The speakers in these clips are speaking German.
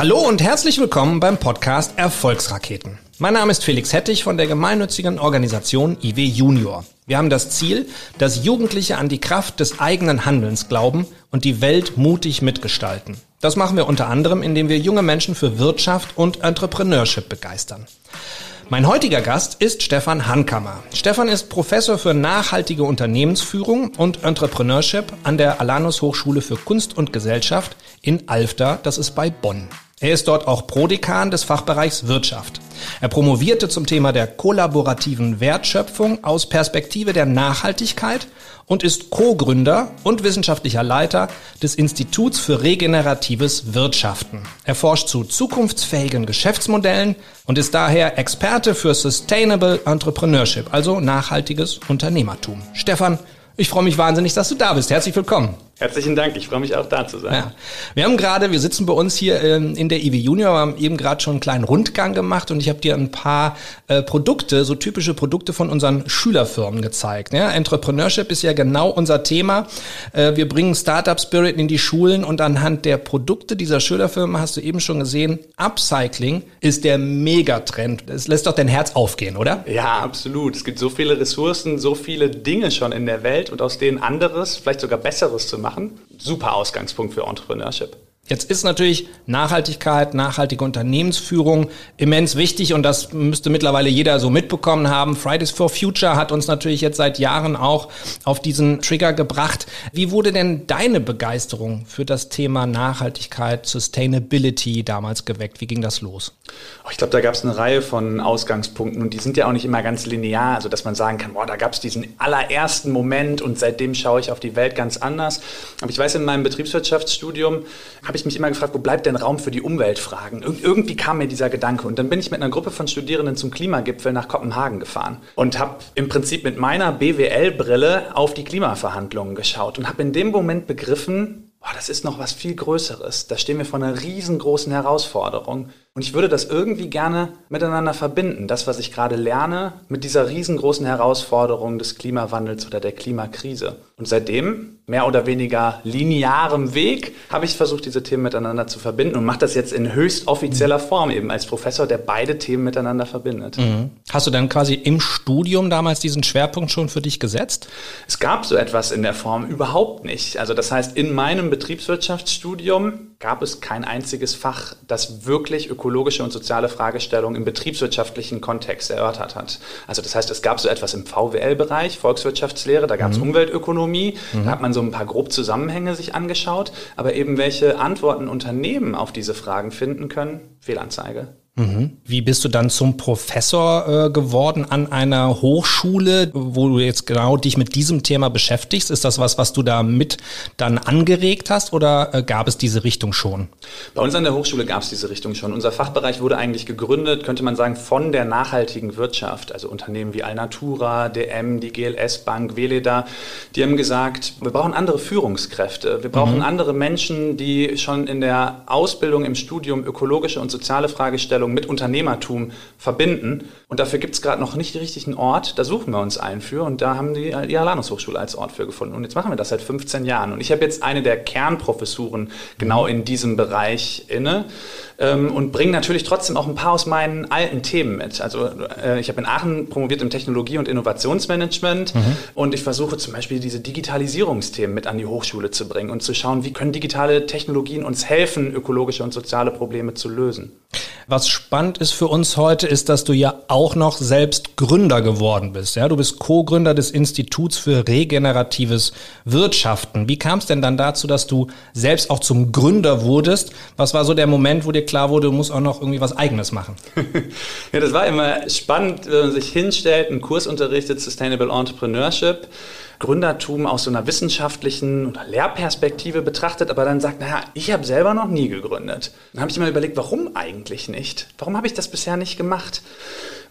Hallo und herzlich willkommen beim Podcast Erfolgsraketen. Mein Name ist Felix Hettich von der gemeinnützigen Organisation IW Junior. Wir haben das Ziel, dass Jugendliche an die Kraft des eigenen Handelns glauben und die Welt mutig mitgestalten. Das machen wir unter anderem, indem wir junge Menschen für Wirtschaft und Entrepreneurship begeistern. Mein heutiger Gast ist Stefan Hankammer. Stefan ist Professor für nachhaltige Unternehmensführung und Entrepreneurship an der Alanus Hochschule für Kunst und Gesellschaft in Alfter, das ist bei Bonn. Er ist dort auch Prodekan des Fachbereichs Wirtschaft. Er promovierte zum Thema der kollaborativen Wertschöpfung aus Perspektive der Nachhaltigkeit und ist Co-Gründer und wissenschaftlicher Leiter des Instituts für regeneratives Wirtschaften. Er forscht zu zukunftsfähigen Geschäftsmodellen und ist daher Experte für Sustainable Entrepreneurship, also nachhaltiges Unternehmertum. Stefan, ich freue mich wahnsinnig, dass du da bist. Herzlich willkommen. Herzlichen Dank, ich freue mich auch da zu sein. Ja. Wir haben gerade, wir sitzen bei uns hier ähm, in der IW Junior, haben eben gerade schon einen kleinen Rundgang gemacht und ich habe dir ein paar äh, Produkte, so typische Produkte von unseren Schülerfirmen gezeigt. Ja, Entrepreneurship ist ja genau unser Thema. Äh, wir bringen Startup Spirit in die Schulen und anhand der Produkte dieser Schülerfirmen hast du eben schon gesehen, Upcycling ist der Megatrend. Das lässt doch dein Herz aufgehen, oder? Ja, absolut. Es gibt so viele Ressourcen, so viele Dinge schon in der Welt und aus denen anderes, vielleicht sogar besseres zu machen machen. Super Ausgangspunkt für Entrepreneurship. Jetzt ist natürlich Nachhaltigkeit, nachhaltige Unternehmensführung immens wichtig und das müsste mittlerweile jeder so mitbekommen haben. Fridays for Future hat uns natürlich jetzt seit Jahren auch auf diesen Trigger gebracht. Wie wurde denn deine Begeisterung für das Thema Nachhaltigkeit, Sustainability damals geweckt? Wie ging das los? Oh, ich glaube, da gab es eine Reihe von Ausgangspunkten und die sind ja auch nicht immer ganz linear, also dass man sagen kann, boah, da gab es diesen allerersten Moment und seitdem schaue ich auf die Welt ganz anders. Aber ich weiß, in meinem Betriebswirtschaftsstudium habe ich ich mich immer gefragt, wo bleibt denn Raum für die Umweltfragen? Ir irgendwie kam mir dieser Gedanke und dann bin ich mit einer Gruppe von Studierenden zum Klimagipfel nach Kopenhagen gefahren und habe im Prinzip mit meiner BWL-Brille auf die Klimaverhandlungen geschaut und habe in dem Moment begriffen, boah, das ist noch was viel Größeres. Da stehen wir vor einer riesengroßen Herausforderung. Und ich würde das irgendwie gerne miteinander verbinden, das, was ich gerade lerne, mit dieser riesengroßen Herausforderung des Klimawandels oder der Klimakrise. Und seitdem, mehr oder weniger linearem Weg, habe ich versucht, diese Themen miteinander zu verbinden und mache das jetzt in höchst offizieller Form eben als Professor, der beide Themen miteinander verbindet. Mhm. Hast du dann quasi im Studium damals diesen Schwerpunkt schon für dich gesetzt? Es gab so etwas in der Form überhaupt nicht. Also das heißt, in meinem Betriebswirtschaftsstudium gab es kein einziges Fach, das wirklich ökologische und soziale Fragestellungen im betriebswirtschaftlichen Kontext erörtert hat. Also das heißt, es gab so etwas im VWL-Bereich, Volkswirtschaftslehre, da gab es mhm. Umweltökonomie, mhm. da hat man so ein paar grob Zusammenhänge sich angeschaut, aber eben welche Antworten Unternehmen auf diese Fragen finden können, Fehlanzeige. Mhm. Wie bist du dann zum Professor äh, geworden an einer Hochschule, wo du jetzt genau dich mit diesem Thema beschäftigst? Ist das was, was du da mit dann angeregt hast oder äh, gab es diese Richtung schon? Bei uns an der Hochschule gab es diese Richtung schon. Unser Fachbereich wurde eigentlich gegründet, könnte man sagen, von der nachhaltigen Wirtschaft. Also Unternehmen wie Alnatura, DM, die GLS Bank, Veleda, die haben gesagt, wir brauchen andere Führungskräfte. Wir brauchen mhm. andere Menschen, die schon in der Ausbildung, im Studium ökologische und soziale Fragestellungen Fragestellung mit Unternehmertum verbinden. Und dafür gibt es gerade noch nicht richtig einen Ort. Da suchen wir uns einen für und da haben die die Alanus Hochschule als Ort für gefunden. Und jetzt machen wir das seit 15 Jahren. Und ich habe jetzt eine der Kernprofessuren genau in diesem Bereich inne ähm, und bringe natürlich trotzdem auch ein paar aus meinen alten Themen mit. Also äh, ich habe in Aachen promoviert im Technologie- und Innovationsmanagement mhm. und ich versuche zum Beispiel diese Digitalisierungsthemen mit an die Hochschule zu bringen und zu schauen, wie können digitale Technologien uns helfen, ökologische und soziale Probleme zu lösen. Was spannend ist für uns heute, ist, dass du ja auch noch selbst Gründer geworden bist. Ja, du bist Co-Gründer des Instituts für regeneratives Wirtschaften. Wie kam es denn dann dazu, dass du selbst auch zum Gründer wurdest? Was war so der Moment, wo dir klar wurde, du musst auch noch irgendwie was Eigenes machen? ja, das war immer spannend, wenn man sich hinstellt, einen Kurs unterrichtet, Sustainable Entrepreneurship. Gründertum aus so einer wissenschaftlichen oder Lehrperspektive betrachtet, aber dann sagt, naja, ich habe selber noch nie gegründet. Dann habe ich immer überlegt, warum eigentlich nicht? Warum habe ich das bisher nicht gemacht?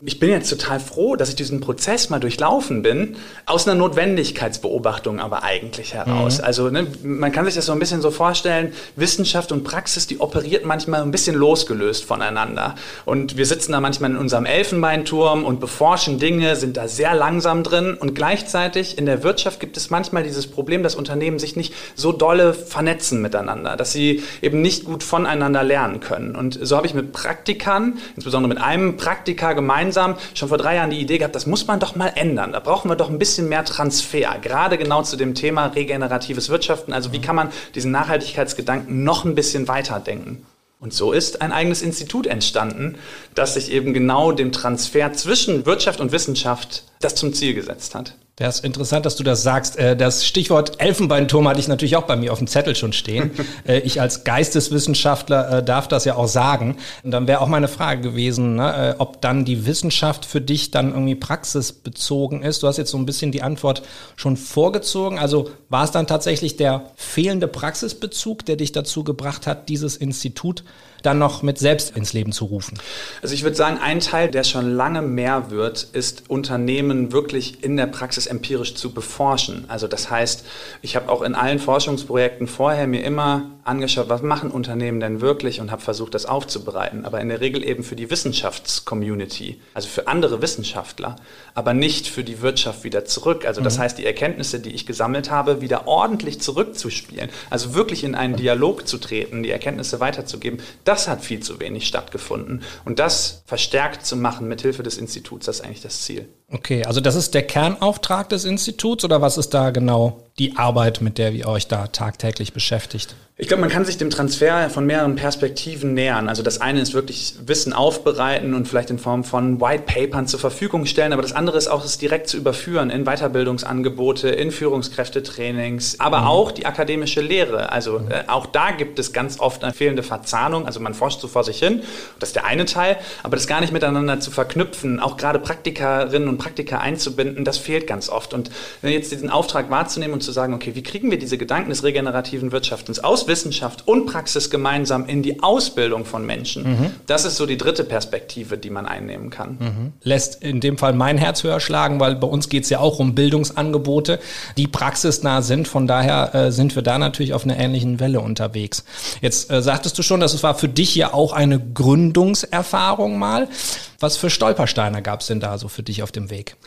Ich bin jetzt total froh, dass ich diesen Prozess mal durchlaufen bin, aus einer Notwendigkeitsbeobachtung aber eigentlich heraus. Mhm. Also ne, man kann sich das so ein bisschen so vorstellen, Wissenschaft und Praxis, die operiert manchmal ein bisschen losgelöst voneinander. Und wir sitzen da manchmal in unserem Elfenbeinturm und beforschen Dinge, sind da sehr langsam drin. Und gleichzeitig in der Wirtschaft gibt es manchmal dieses Problem, dass Unternehmen sich nicht so dolle vernetzen miteinander, dass sie eben nicht gut voneinander lernen können. Und so habe ich mit Praktikern, insbesondere mit einem Praktiker gemeinsam, schon vor drei Jahren die Idee gehabt, das muss man doch mal ändern. Da brauchen wir doch ein bisschen mehr Transfer, gerade genau zu dem Thema regeneratives Wirtschaften. Also wie kann man diesen Nachhaltigkeitsgedanken noch ein bisschen weiterdenken? Und so ist ein eigenes Institut entstanden, das sich eben genau dem Transfer zwischen Wirtschaft und Wissenschaft das zum Ziel gesetzt hat. Das ist interessant, dass du das sagst. Äh, das Stichwort Elfenbeinturm hatte ich natürlich auch bei mir auf dem Zettel schon stehen. Äh, ich als Geisteswissenschaftler äh, darf das ja auch sagen. Und dann wäre auch meine Frage gewesen, ne, ob dann die Wissenschaft für dich dann irgendwie praxisbezogen ist. Du hast jetzt so ein bisschen die Antwort schon vorgezogen. Also war es dann tatsächlich der fehlende Praxisbezug, der dich dazu gebracht hat, dieses Institut dann noch mit selbst ins Leben zu rufen? Also ich würde sagen, ein Teil, der schon lange mehr wird, ist Unternehmen wirklich in der Praxis empirisch zu beforschen. Also das heißt, ich habe auch in allen Forschungsprojekten vorher mir immer angeschaut, was machen Unternehmen denn wirklich und habe versucht, das aufzubereiten. Aber in der Regel eben für die Wissenschaftscommunity, also für andere Wissenschaftler, aber nicht für die Wirtschaft wieder zurück. Also das mhm. heißt, die Erkenntnisse, die ich gesammelt habe, wieder ordentlich zurückzuspielen. Also wirklich in einen Dialog zu treten, die Erkenntnisse weiterzugeben, das hat viel zu wenig stattgefunden. Und das verstärkt zu machen mit Hilfe des Instituts, das ist eigentlich das Ziel. Okay, also das ist der Kernauftrag des Instituts oder was ist da genau die Arbeit, mit der ihr euch da tagtäglich beschäftigt? Ich glaube, man kann sich dem Transfer von mehreren Perspektiven nähern. Also das eine ist wirklich Wissen aufbereiten und vielleicht in Form von White Papern zur Verfügung stellen, aber das andere ist auch, es direkt zu überführen in Weiterbildungsangebote, in Führungskräftetrainings, aber mhm. auch die akademische Lehre. Also mhm. äh, auch da gibt es ganz oft eine fehlende Verzahnung. Also man forscht so vor sich hin, das ist der eine Teil, aber das gar nicht miteinander zu verknüpfen, auch gerade Praktikerinnen und Praktiker einzubinden, das fehlt ganz oft. Und jetzt diesen Auftrag wahrzunehmen und zu sagen, okay, wie kriegen wir diese Gedanken des regenerativen Wirtschaftens aus Wissenschaft und Praxis gemeinsam in die Ausbildung von Menschen. Mhm. Das ist so die dritte Perspektive, die man einnehmen kann. Mhm. Lässt in dem Fall mein Herz höher schlagen, weil bei uns geht es ja auch um Bildungsangebote, die praxisnah sind. Von daher äh, sind wir da natürlich auf einer ähnlichen Welle unterwegs. Jetzt äh, sagtest du schon, dass es war für dich ja auch eine Gründungserfahrung mal. Was für Stolpersteine gab es denn da so für dich auf dem Weg?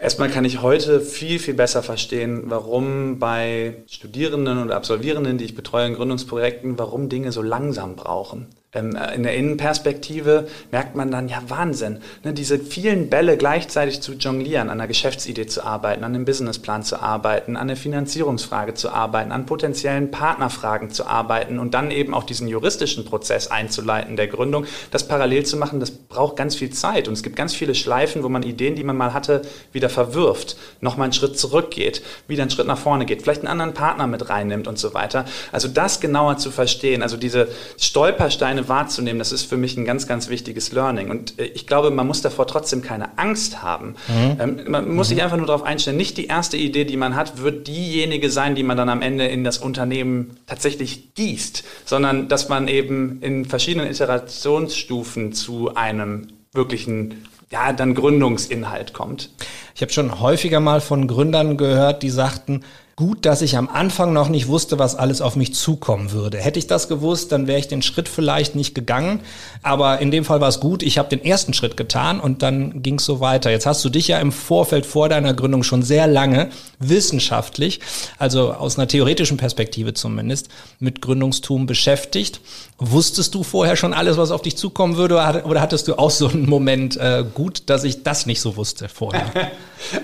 Erstmal kann ich heute viel, viel besser verstehen, warum bei Studierenden und Absolvierenden, die ich betreue in Gründungsprojekten, warum Dinge so langsam brauchen. Ähm, äh, in der Innenperspektive merkt man dann, ja Wahnsinn, ne, diese vielen Bälle gleichzeitig zu jonglieren, an einer Geschäftsidee zu arbeiten, an einem Businessplan zu arbeiten, an der Finanzierungsfrage zu arbeiten, an potenziellen Partnerfragen zu arbeiten und dann eben auch diesen juristischen Prozess einzuleiten der Gründung, das parallel zu machen, das braucht ganz viel Zeit und es gibt ganz viele Schleifen, wo man Ideen, die man mal hatte, wieder verwirft, nochmal einen Schritt zurückgeht, wieder einen Schritt nach vorne geht, vielleicht einen anderen Partner mit reinnimmt und so weiter. Also das genauer zu verstehen, also diese Stolpersteine alleine wahrzunehmen, das ist für mich ein ganz, ganz wichtiges Learning. Und äh, ich glaube, man muss davor trotzdem keine Angst haben. Mhm. Ähm, man muss mhm. sich einfach nur darauf einstellen, nicht die erste Idee, die man hat, wird diejenige sein, die man dann am Ende in das Unternehmen tatsächlich gießt, sondern dass man eben in verschiedenen Iterationsstufen zu einem wirklichen ja, dann Gründungsinhalt kommt. Ich habe schon häufiger mal von Gründern gehört, die sagten, gut, dass ich am Anfang noch nicht wusste, was alles auf mich zukommen würde. Hätte ich das gewusst, dann wäre ich den Schritt vielleicht nicht gegangen. Aber in dem Fall war es gut. Ich habe den ersten Schritt getan und dann ging es so weiter. Jetzt hast du dich ja im Vorfeld vor deiner Gründung schon sehr lange wissenschaftlich, also aus einer theoretischen Perspektive zumindest, mit Gründungstum beschäftigt. Wusstest du vorher schon alles, was auf dich zukommen würde, oder hattest du auch so einen Moment äh, gut, dass ich das nicht so wusste vorher?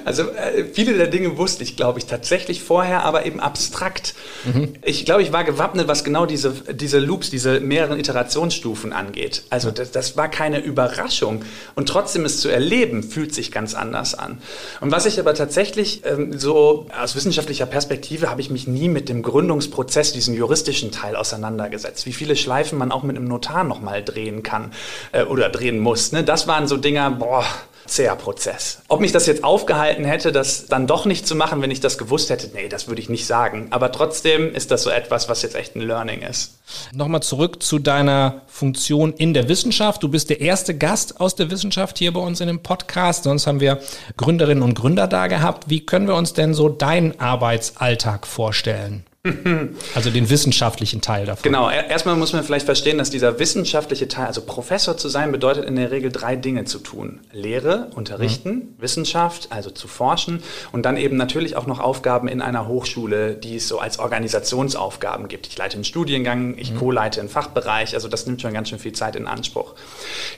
Also äh, viele der Dinge wusste ich, glaube ich, tatsächlich vorher, aber eben abstrakt. Mhm. Ich glaube, ich war gewappnet, was genau diese, diese Loops, diese mehreren Iterationsstufen angeht. Also das, das war keine Überraschung. Und trotzdem es zu erleben, fühlt sich ganz anders an. Und was ich aber tatsächlich ähm, so aus wissenschaftlicher Perspektive habe ich mich nie mit dem Gründungsprozess, diesem juristischen Teil auseinandergesetzt. Wie viele Schleifen man auch mit einem Notar nochmal drehen kann äh, oder drehen muss. Ne? Das waren so Dinger, boah, zäher Prozess. Ob mich das jetzt aufgehalten hätte, das dann doch nicht zu machen, wenn ich das gewusst hätte, nee, das würde ich nicht sagen. Aber trotzdem ist das so etwas, was jetzt echt ein Learning ist. Nochmal zurück zu deiner Funktion in der Wissenschaft. Du bist der erste Gast aus der Wissenschaft hier bei uns in dem Podcast. Sonst haben wir Gründerinnen und Gründer da gehabt. Wie können wir uns denn so deinen Arbeitsalltag vorstellen? Also den wissenschaftlichen Teil davon. Genau, erstmal muss man vielleicht verstehen, dass dieser wissenschaftliche Teil, also Professor zu sein, bedeutet in der Regel drei Dinge zu tun. Lehre, unterrichten, mhm. Wissenschaft, also zu forschen und dann eben natürlich auch noch Aufgaben in einer Hochschule, die es so als Organisationsaufgaben gibt. Ich leite einen Studiengang, ich mhm. co-leite einen Fachbereich, also das nimmt schon ganz schön viel Zeit in Anspruch.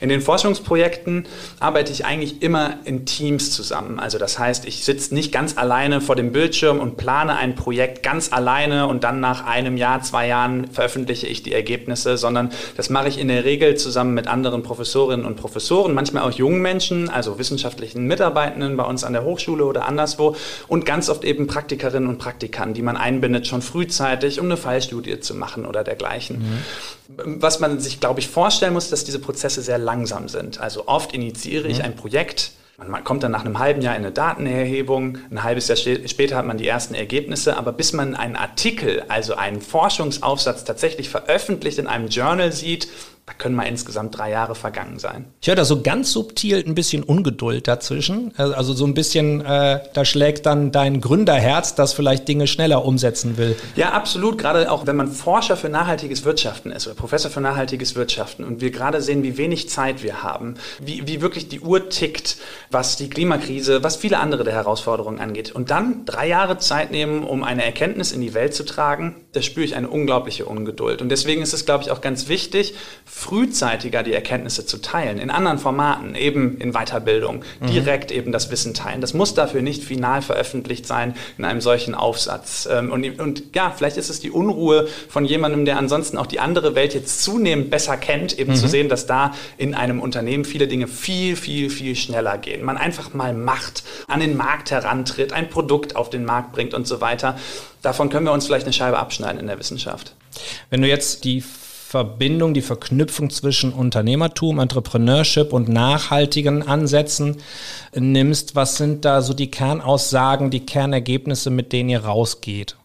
In den Forschungsprojekten arbeite ich eigentlich immer in Teams zusammen. Also das heißt, ich sitze nicht ganz alleine vor dem Bildschirm und plane ein Projekt ganz alleine und dann nach einem Jahr, zwei Jahren veröffentliche ich die Ergebnisse, sondern das mache ich in der Regel zusammen mit anderen Professorinnen und Professoren, manchmal auch jungen Menschen, also wissenschaftlichen Mitarbeitenden bei uns an der Hochschule oder anderswo und ganz oft eben Praktikerinnen und Praktikanten, die man einbindet schon frühzeitig, um eine Fallstudie zu machen oder dergleichen. Mhm. Was man sich, glaube ich, vorstellen muss, dass diese Prozesse sehr langsam sind. Also oft initiiere mhm. ich ein Projekt, man kommt dann nach einem halben Jahr in eine Datenerhebung, ein halbes Jahr später hat man die ersten Ergebnisse, aber bis man einen Artikel, also einen Forschungsaufsatz tatsächlich veröffentlicht in einem Journal sieht, da können mal insgesamt drei Jahre vergangen sein. Ich höre da so ganz subtil ein bisschen Ungeduld dazwischen. Also so ein bisschen, äh, da schlägt dann dein Gründerherz, das vielleicht Dinge schneller umsetzen will. Ja, absolut. Gerade auch, wenn man Forscher für nachhaltiges Wirtschaften ist oder Professor für nachhaltiges Wirtschaften und wir gerade sehen, wie wenig Zeit wir haben, wie, wie wirklich die Uhr tickt, was die Klimakrise, was viele andere der Herausforderungen angeht. Und dann drei Jahre Zeit nehmen, um eine Erkenntnis in die Welt zu tragen, da spüre ich eine unglaubliche Ungeduld. Und deswegen ist es, glaube ich, auch ganz wichtig, frühzeitiger die Erkenntnisse zu teilen, in anderen Formaten, eben in Weiterbildung, mhm. direkt eben das Wissen teilen. Das muss dafür nicht final veröffentlicht sein in einem solchen Aufsatz. Ähm, und, und ja, vielleicht ist es die Unruhe von jemandem, der ansonsten auch die andere Welt jetzt zunehmend besser kennt, eben mhm. zu sehen, dass da in einem Unternehmen viele Dinge viel, viel, viel schneller gehen. Man einfach mal macht, an den Markt herantritt, ein Produkt auf den Markt bringt und so weiter. Davon können wir uns vielleicht eine Scheibe abschneiden in der Wissenschaft. Wenn du jetzt die Verbindung, die Verknüpfung zwischen Unternehmertum, Entrepreneurship und nachhaltigen Ansätzen nimmst, was sind da so die Kernaussagen, die Kernergebnisse, mit denen ihr rausgeht?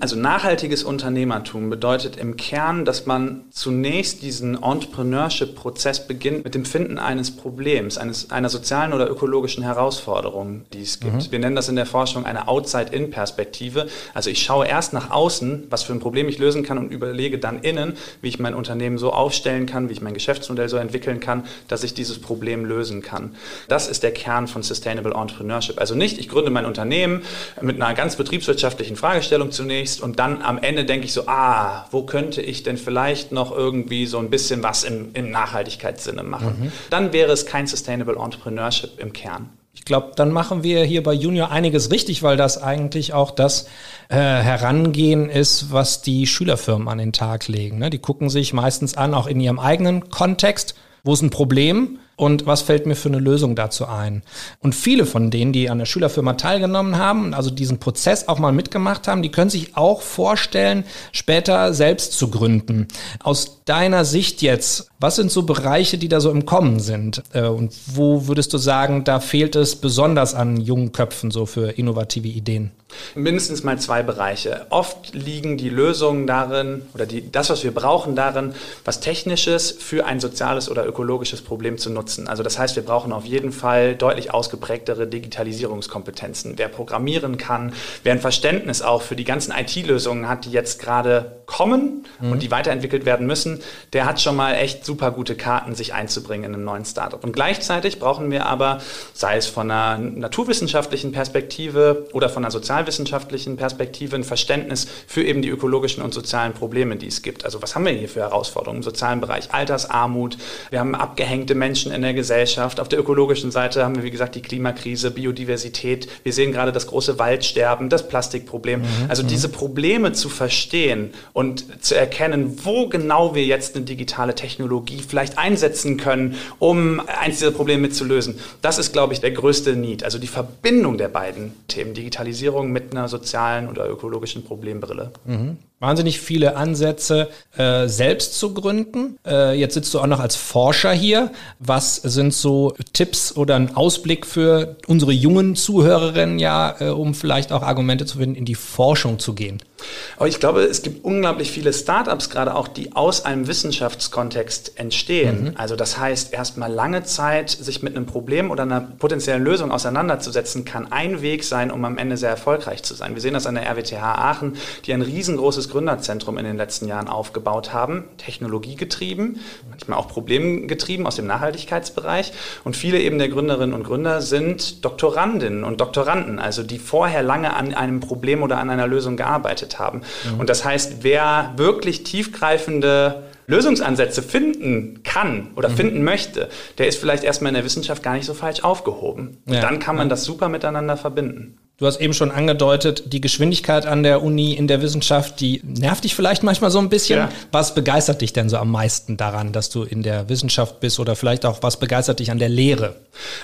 Also nachhaltiges Unternehmertum bedeutet im Kern, dass man zunächst diesen Entrepreneurship-Prozess beginnt mit dem Finden eines Problems, eines, einer sozialen oder ökologischen Herausforderung, die es gibt. Mhm. Wir nennen das in der Forschung eine Outside-In-Perspektive. Also ich schaue erst nach außen, was für ein Problem ich lösen kann und überlege dann innen, wie ich mein Unternehmen so aufstellen kann, wie ich mein Geschäftsmodell so entwickeln kann, dass ich dieses Problem lösen kann. Das ist der Kern von Sustainable Entrepreneurship. Also nicht, ich gründe mein Unternehmen mit einer ganz betriebswirtschaftlichen Fragestellung zunächst und dann am Ende denke ich so, ah, wo könnte ich denn vielleicht noch irgendwie so ein bisschen was im, im Nachhaltigkeitssinne machen? Mhm. Dann wäre es kein Sustainable Entrepreneurship im Kern. Ich glaube, dann machen wir hier bei Junior einiges richtig, weil das eigentlich auch das äh, Herangehen ist, was die Schülerfirmen an den Tag legen. Ne? Die gucken sich meistens an, auch in ihrem eigenen Kontext, wo ist ein Problem und was fällt mir für eine Lösung dazu ein. Und viele von denen, die an der Schülerfirma teilgenommen haben, also diesen Prozess auch mal mitgemacht haben, die können sich auch vorstellen, später selbst zu gründen. Aus deiner Sicht jetzt, was sind so Bereiche, die da so im Kommen sind? Äh, und wo würdest du sagen, da fehlt es besonders an jungen Köpfen so für innovative Ideen? Mindestens mal zwei Bereiche. Oft liegen die Lösungen darin oder die, das, was wir brauchen, darin, was Technisches für ein soziales oder ökologisches Problem zu nutzen nutzen. Also das heißt, wir brauchen auf jeden Fall deutlich ausgeprägtere Digitalisierungskompetenzen. Wer programmieren kann, wer ein Verständnis auch für die ganzen IT-Lösungen hat, die jetzt gerade kommen mhm. und die weiterentwickelt werden müssen, der hat schon mal echt super gute Karten, sich einzubringen in einem neuen Startup. Und gleichzeitig brauchen wir aber, sei es von einer naturwissenschaftlichen Perspektive oder von einer sozialwissenschaftlichen Perspektive, ein Verständnis für eben die ökologischen und sozialen Probleme, die es gibt. Also was haben wir hier für Herausforderungen im sozialen Bereich? Altersarmut, wir haben abgehängte Menschen in der Gesellschaft. Auf der ökologischen Seite haben wir, wie gesagt, die Klimakrise, Biodiversität. Wir sehen gerade das große Waldsterben, das Plastikproblem. Mhm. Also diese mhm. Probleme zu verstehen und zu erkennen, wo genau wir jetzt eine digitale Technologie vielleicht einsetzen können, um eins dieser Probleme mitzulösen. Das ist, glaube ich, der größte Need. Also die Verbindung der beiden Themen, Digitalisierung mit einer sozialen oder ökologischen Problembrille. Mhm. Wahnsinnig viele Ansätze, äh, selbst zu gründen. Äh, jetzt sitzt du auch noch als Forscher hier. Was sind so Tipps oder ein Ausblick für unsere jungen Zuhörerinnen, ja, äh, um vielleicht auch Argumente zu finden, in die Forschung zu gehen? Aber ich glaube, es gibt unglaublich viele Startups gerade auch, die aus einem Wissenschaftskontext entstehen. Mhm. Also das heißt, erstmal lange Zeit sich mit einem Problem oder einer potenziellen Lösung auseinanderzusetzen, kann ein Weg sein, um am Ende sehr erfolgreich zu sein. Wir sehen das an der RWTH Aachen, die ein riesengroßes Gründerzentrum in den letzten Jahren aufgebaut haben, technologiegetrieben, manchmal auch problemgetrieben aus dem Nachhaltigkeitsbereich. Und viele eben der Gründerinnen und Gründer sind Doktorandinnen und Doktoranden, also die vorher lange an einem Problem oder an einer Lösung gearbeitet haben. Mhm. Und das heißt, wer wirklich tiefgreifende Lösungsansätze finden kann oder mhm. finden möchte, der ist vielleicht erstmal in der Wissenschaft gar nicht so falsch aufgehoben. Und ja, dann kann man ja. das super miteinander verbinden. Du hast eben schon angedeutet, die Geschwindigkeit an der Uni in der Wissenschaft, die nervt dich vielleicht manchmal so ein bisschen. Ja. Was begeistert dich denn so am meisten daran, dass du in der Wissenschaft bist oder vielleicht auch was begeistert dich an der Lehre?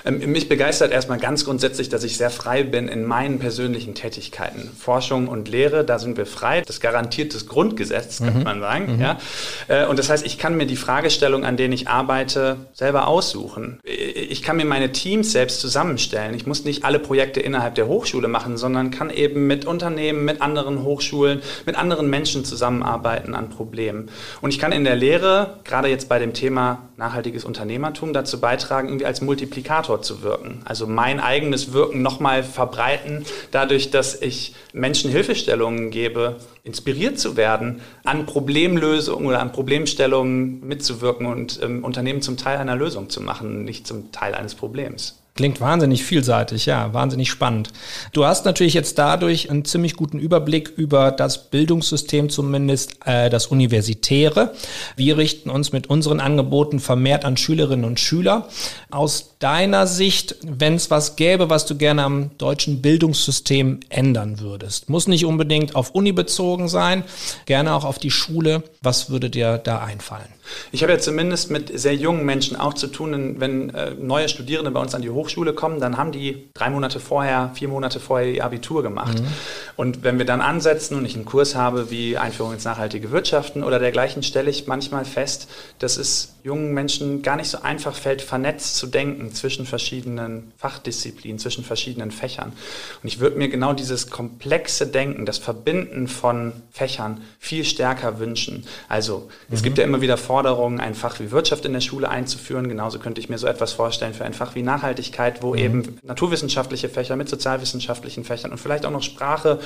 Ähm, mich begeistert erstmal ganz grundsätzlich, dass ich sehr frei bin in meinen persönlichen Tätigkeiten. Forschung und Lehre, da sind wir frei. Das garantiert das Grundgesetz, könnte mhm. man sagen. Mhm. Ja? Äh, und das heißt, ich kann mir die Fragestellung, an denen ich arbeite, selber aussuchen. Ich kann mir meine Teams selbst zusammenstellen. Ich muss nicht alle Projekte innerhalb der Hochschule machen, sondern kann eben mit Unternehmen, mit anderen Hochschulen, mit anderen Menschen zusammenarbeiten an Problemen. Und ich kann in der Lehre, gerade jetzt bei dem Thema nachhaltiges Unternehmertum, dazu beitragen, irgendwie als Multiplikator zu wirken. Also mein eigenes Wirken nochmal verbreiten, dadurch, dass ich Menschen Hilfestellungen gebe, inspiriert zu werden, an Problemlösungen oder an Problemstellungen mitzuwirken und ähm, Unternehmen zum Teil einer Lösung zu machen, nicht zum Teil eines Problems. Klingt wahnsinnig vielseitig, ja, wahnsinnig spannend. Du hast natürlich jetzt dadurch einen ziemlich guten Überblick über das Bildungssystem, zumindest äh, das Universitäre. Wir richten uns mit unseren Angeboten vermehrt an Schülerinnen und Schüler. Aus deiner Sicht, wenn es was gäbe, was du gerne am deutschen Bildungssystem ändern würdest, muss nicht unbedingt auf Uni bezogen sein, gerne auch auf die Schule. Was würde dir da einfallen? Ich habe ja zumindest mit sehr jungen Menschen auch zu tun, wenn äh, neue Studierende bei uns an die Hochschule kommen, dann haben die drei Monate vorher, vier Monate vorher ihr Abitur gemacht. Mhm. Und wenn wir dann ansetzen und ich einen Kurs habe wie Einführung ins nachhaltige Wirtschaften oder dergleichen, stelle ich manchmal fest, dass es jungen Menschen gar nicht so einfach fällt, vernetzt zu denken zwischen verschiedenen Fachdisziplinen, zwischen verschiedenen Fächern. Und ich würde mir genau dieses komplexe Denken, das Verbinden von Fächern viel stärker wünschen. Also es mhm. gibt ja immer wieder Forderungen, ein Fach wie Wirtschaft in der Schule einzuführen. Genauso könnte ich mir so etwas vorstellen für ein Fach wie Nachhaltigkeit, wo mhm. eben naturwissenschaftliche Fächer mit sozialwissenschaftlichen Fächern und vielleicht auch noch Sprache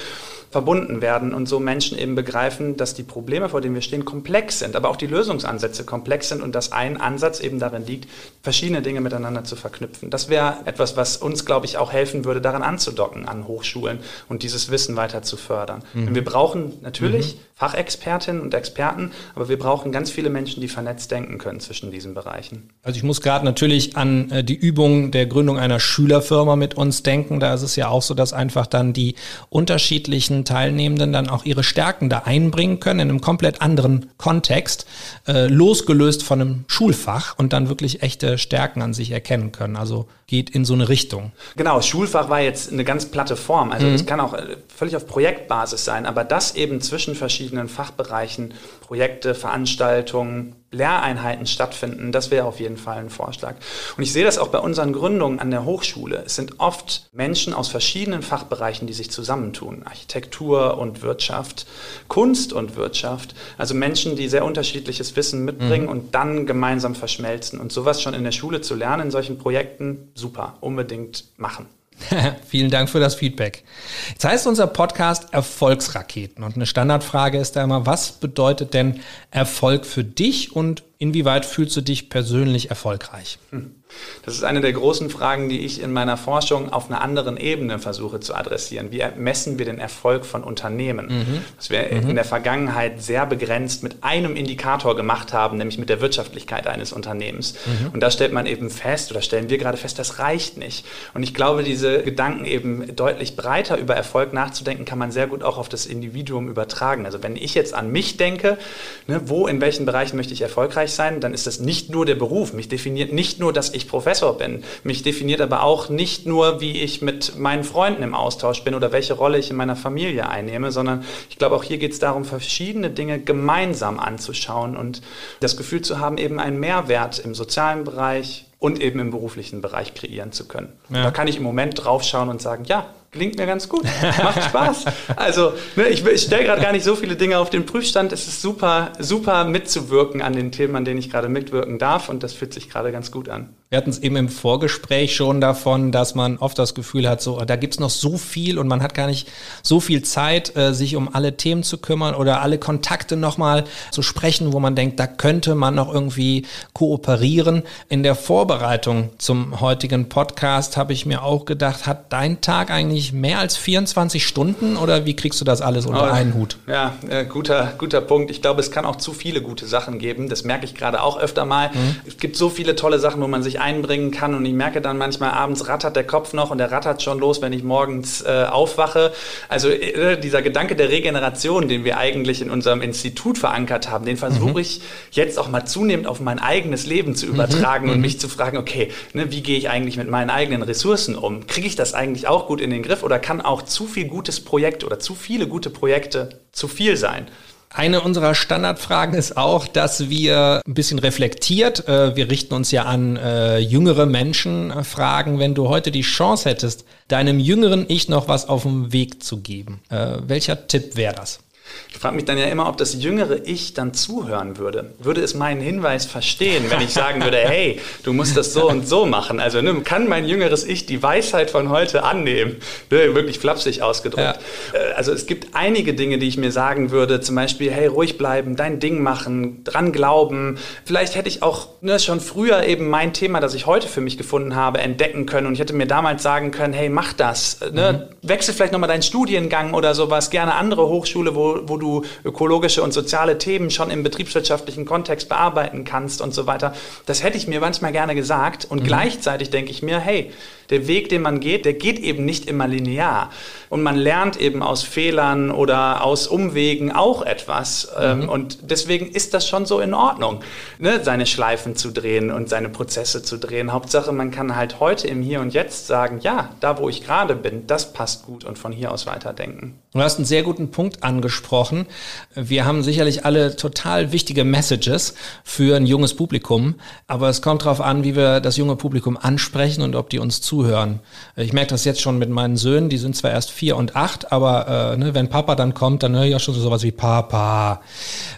verbunden werden und so Menschen eben begreifen, dass die Probleme, vor denen wir stehen, komplex sind, aber auch die Lösungsansätze komplex sind und dass ein Ansatz eben darin liegt, verschiedene Dinge miteinander zu verknüpfen. Das wäre etwas, was uns, glaube ich, auch helfen würde, daran anzudocken an Hochschulen und dieses Wissen weiter zu fördern. Mhm. Wir brauchen natürlich mhm. Fachexpertinnen und Experten, aber wir brauchen ganz viele Menschen, die vernetzt denken können zwischen diesen Bereichen. Also ich muss gerade natürlich an äh, die Übung der Gründung einer Schülerfirma mit uns denken. Da ist es ja auch so, dass einfach dann die unterschiedlichen Teilnehmenden dann auch ihre Stärken da einbringen können in einem komplett anderen Kontext, äh, losgelöst von einem Schulfach und dann wirklich echte Stärken an sich erkennen können. Also geht in so eine Richtung. Genau, Schulfach war jetzt eine ganz platte Form. Also es mhm. kann auch äh, völlig auf Projektbasis sein, aber das eben zwischen verschiedenen Fachbereichen, Projekte, Veranstaltungen, Lehreinheiten stattfinden, das wäre auf jeden Fall ein Vorschlag. Und ich sehe das auch bei unseren Gründungen an der Hochschule. Es sind oft Menschen aus verschiedenen Fachbereichen, die sich zusammentun. Architektur und Wirtschaft, Kunst und Wirtschaft. Also Menschen, die sehr unterschiedliches Wissen mitbringen mhm. und dann gemeinsam verschmelzen. Und sowas schon in der Schule zu lernen, in solchen Projekten, super, unbedingt machen. Vielen Dank für das Feedback. Jetzt heißt unser Podcast Erfolgsraketen und eine Standardfrage ist da immer, was bedeutet denn Erfolg für dich und inwieweit fühlst du dich persönlich erfolgreich? Hm. Das ist eine der großen Fragen, die ich in meiner Forschung auf einer anderen Ebene versuche zu adressieren. Wie messen wir den Erfolg von Unternehmen? Mhm. Was wir mhm. in der Vergangenheit sehr begrenzt mit einem Indikator gemacht haben, nämlich mit der Wirtschaftlichkeit eines Unternehmens. Mhm. Und da stellt man eben fest, oder stellen wir gerade fest, das reicht nicht. Und ich glaube, diese Gedanken eben deutlich breiter über Erfolg nachzudenken, kann man sehr gut auch auf das Individuum übertragen. Also wenn ich jetzt an mich denke, ne, wo, in welchen Bereichen möchte ich erfolgreich sein, dann ist das nicht nur der Beruf. Mich definiert nicht nur, dass ich Professor bin. Mich definiert aber auch nicht nur, wie ich mit meinen Freunden im Austausch bin oder welche Rolle ich in meiner Familie einnehme, sondern ich glaube, auch hier geht es darum, verschiedene Dinge gemeinsam anzuschauen und das Gefühl zu haben, eben einen Mehrwert im sozialen Bereich und eben im beruflichen Bereich kreieren zu können. Ja. Da kann ich im Moment draufschauen und sagen, ja, Klingt mir ganz gut. Macht Spaß. Also, ne, ich, ich stelle gerade gar nicht so viele Dinge auf den Prüfstand. Es ist super, super mitzuwirken an den Themen, an denen ich gerade mitwirken darf. Und das fühlt sich gerade ganz gut an. Wir hatten es eben im Vorgespräch schon davon, dass man oft das Gefühl hat, so, da gibt's noch so viel und man hat gar nicht so viel Zeit, äh, sich um alle Themen zu kümmern oder alle Kontakte nochmal zu sprechen, wo man denkt, da könnte man noch irgendwie kooperieren. In der Vorbereitung zum heutigen Podcast habe ich mir auch gedacht, hat dein Tag eigentlich mehr als 24 Stunden oder wie kriegst du das alles unter oh, einen Hut? Ja, äh, guter, guter Punkt. Ich glaube, es kann auch zu viele gute Sachen geben. Das merke ich gerade auch öfter mal. Mhm. Es gibt so viele tolle Sachen, wo man sich einbringen kann. Und ich merke dann manchmal, abends rattert der Kopf noch und der rattert schon los, wenn ich morgens äh, aufwache. Also äh, dieser Gedanke der Regeneration, den wir eigentlich in unserem Institut verankert haben, den versuche mhm. ich jetzt auch mal zunehmend auf mein eigenes Leben zu übertragen mhm. und mich zu fragen, okay, ne, wie gehe ich eigentlich mit meinen eigenen Ressourcen um? Kriege ich das eigentlich auch gut in den Griff oder kann auch zu viel gutes Projekt oder zu viele gute Projekte zu viel sein? Eine unserer Standardfragen ist auch, dass wir ein bisschen reflektiert, äh, wir richten uns ja an äh, jüngere Menschen, äh, fragen, wenn du heute die Chance hättest, deinem jüngeren Ich noch was auf den Weg zu geben. Welcher Tipp wäre das? Ich frage mich dann ja immer, ob das jüngere Ich dann zuhören würde. Würde es meinen Hinweis verstehen, wenn ich sagen würde, hey, du musst das so und so machen? Also ne, kann mein jüngeres Ich die Weisheit von heute annehmen? Ne, wirklich flapsig ausgedrückt. Ja. Äh, also es gibt einige Dinge, die ich mir sagen würde, zum Beispiel, hey, ruhig bleiben, dein Ding machen, dran glauben. Vielleicht hätte ich auch ne, schon früher eben mein Thema, das ich heute für mich gefunden habe, entdecken können und ich hätte mir damals sagen können, hey, mach das. Ne? Mhm. Wechsel vielleicht nochmal deinen Studiengang oder sowas, gerne andere Hochschule, wo, wo du ökologische und soziale Themen schon im betriebswirtschaftlichen Kontext bearbeiten kannst und so weiter. Das hätte ich mir manchmal gerne gesagt und mhm. gleichzeitig denke ich mir, hey, der Weg, den man geht, der geht eben nicht immer linear. Und man lernt eben aus Fehlern oder aus Umwegen auch etwas. Ähm, mhm. Und deswegen ist das schon so in Ordnung, ne? seine Schleifen zu drehen und seine Prozesse zu drehen. Hauptsache, man kann halt heute im Hier und Jetzt sagen, ja, da wo ich gerade bin, das passt gut und von hier aus weiterdenken. Du hast einen sehr guten Punkt angesprochen. Wir haben sicherlich alle total wichtige Messages für ein junges Publikum, aber es kommt darauf an, wie wir das junge Publikum ansprechen und ob die uns zuhören zuhören. Ich merke das jetzt schon mit meinen Söhnen, die sind zwar erst vier und acht, aber äh, ne, wenn Papa dann kommt, dann höre ich auch schon so sowas wie Papa.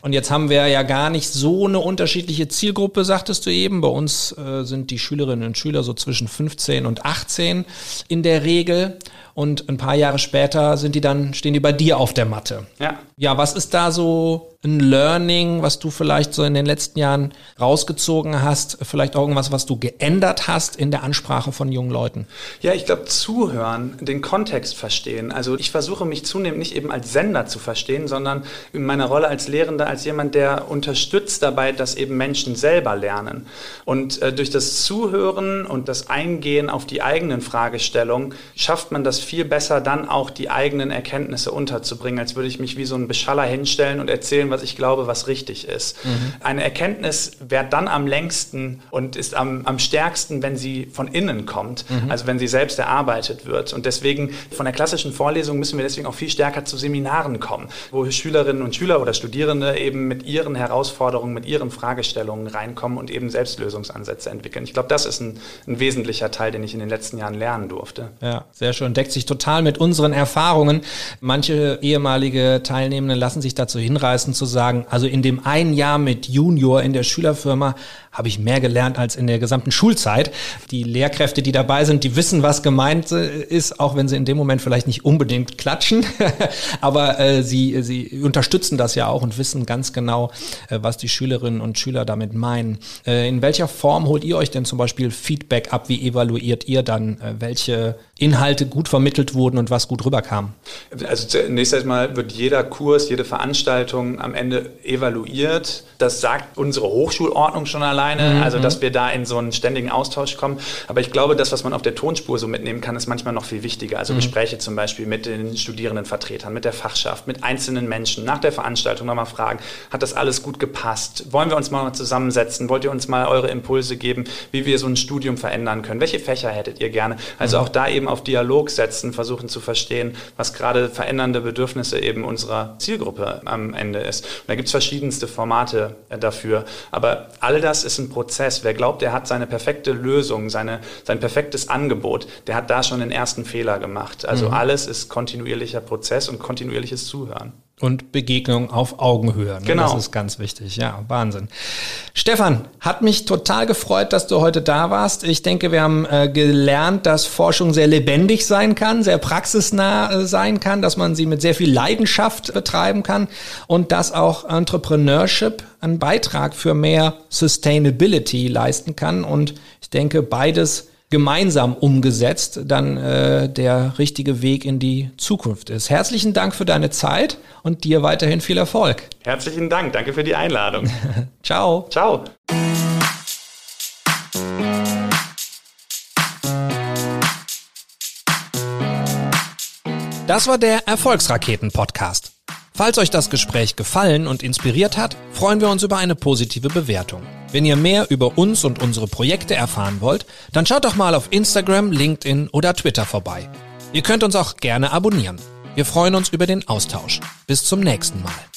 Und jetzt haben wir ja gar nicht so eine unterschiedliche Zielgruppe, sagtest du eben. Bei uns äh, sind die Schülerinnen und Schüler so zwischen 15 und 18 in der Regel und ein paar Jahre später sind die dann, stehen die bei dir auf der Matte. Ja. Ja, was ist da so ein Learning, was du vielleicht so in den letzten Jahren rausgezogen hast? Vielleicht irgendwas, was du geändert hast in der Ansprache von jungen Leuten? Ja, ich glaube, zuhören, den Kontext verstehen. Also ich versuche mich zunehmend nicht eben als Sender zu verstehen, sondern in meiner Rolle als Lehrender, als jemand, der unterstützt dabei, dass eben Menschen selber lernen. Und äh, durch das Zuhören und das Eingehen auf die eigenen Fragestellungen schafft man das viel besser, dann auch die eigenen Erkenntnisse unterzubringen, als würde ich mich wie so ein Beschaller hinstellen und erzählen, was ich glaube, was richtig ist. Mhm. Eine Erkenntnis währt dann am längsten und ist am, am stärksten, wenn sie von innen kommt, mhm. also wenn sie selbst erarbeitet wird. Und deswegen von der klassischen Vorlesung müssen wir deswegen auch viel stärker zu Seminaren kommen, wo Schülerinnen und Schüler oder Studierende eben mit ihren Herausforderungen, mit ihren Fragestellungen reinkommen und eben selbst Lösungsansätze entwickeln. Ich glaube, das ist ein, ein wesentlicher Teil, den ich in den letzten Jahren lernen durfte. Ja, sehr schön. Deckt sich total mit unseren Erfahrungen. Manche ehemalige Teilnehmenden lassen sich dazu hinreißen zu sagen, also in dem einen Jahr mit Junior in der Schülerfirma habe ich mehr gelernt als in der gesamten Schulzeit. Die Lehrkräfte, die dabei sind, die wissen, was gemeint äh, ist, auch wenn sie in dem Moment vielleicht nicht unbedingt klatschen. Aber äh, sie, sie unterstützen das ja auch und wissen ganz genau, äh, was die Schülerinnen und Schüler damit meinen. Äh, in welcher Form holt ihr euch denn zum Beispiel Feedback ab? Wie evaluiert ihr dann? Äh, welche Inhalte gut vermittelt wurden und was gut rüberkam? Also zunächst einmal wird jeder Kurs, jede Veranstaltung am Ende evaluiert. Das sagt unsere Hochschulordnung schon alleine, mhm. also dass wir da in so einen ständigen Austausch kommen. Aber ich glaube, das, was man auf der Tonspur so mitnehmen kann, ist manchmal noch viel wichtiger. Also mhm. Gespräche zum Beispiel mit den Studierendenvertretern, mit der Fachschaft, mit einzelnen Menschen, nach der Veranstaltung nochmal fragen, hat das alles gut gepasst? Wollen wir uns mal zusammensetzen? Wollt ihr uns mal eure Impulse geben, wie wir so ein Studium verändern können? Welche Fächer hättet ihr gerne? Also mhm. auch da eben auf Dialog setzen, versuchen zu verstehen, was gerade verändernde Bedürfnisse eben unserer Zielgruppe am Ende ist. Und da gibt es verschiedenste Formate äh, dafür. Aber all das ist ein Prozess. Wer glaubt, er hat seine perfekte Lösung, seine, sein perfektes Angebot, der hat da schon den ersten Fehler gemacht. Also mhm. alles ist kontinuierlicher Prozess und kontinuierliches Zuhören und Begegnung auf Augenhöhe. Ne? Genau. Das ist ganz wichtig. Ja, Wahnsinn. Stefan, hat mich total gefreut, dass du heute da warst. Ich denke, wir haben äh, gelernt, dass Forschung sehr lebendig sein kann, sehr praxisnah äh, sein kann, dass man sie mit sehr viel Leidenschaft betreiben kann und dass auch Entrepreneurship einen Beitrag für mehr Sustainability leisten kann. Und ich denke, beides gemeinsam umgesetzt dann äh, der richtige Weg in die Zukunft ist. Herzlichen Dank für deine Zeit und dir weiterhin viel Erfolg. Herzlichen Dank, danke für die Einladung. Ciao. Ciao. Das war der Erfolgsraketen-Podcast. Falls euch das Gespräch gefallen und inspiriert hat, freuen wir uns über eine positive Bewertung. Wenn ihr mehr über uns und unsere Projekte erfahren wollt, dann schaut doch mal auf Instagram, LinkedIn oder Twitter vorbei. Ihr könnt uns auch gerne abonnieren. Wir freuen uns über den Austausch. Bis zum nächsten Mal.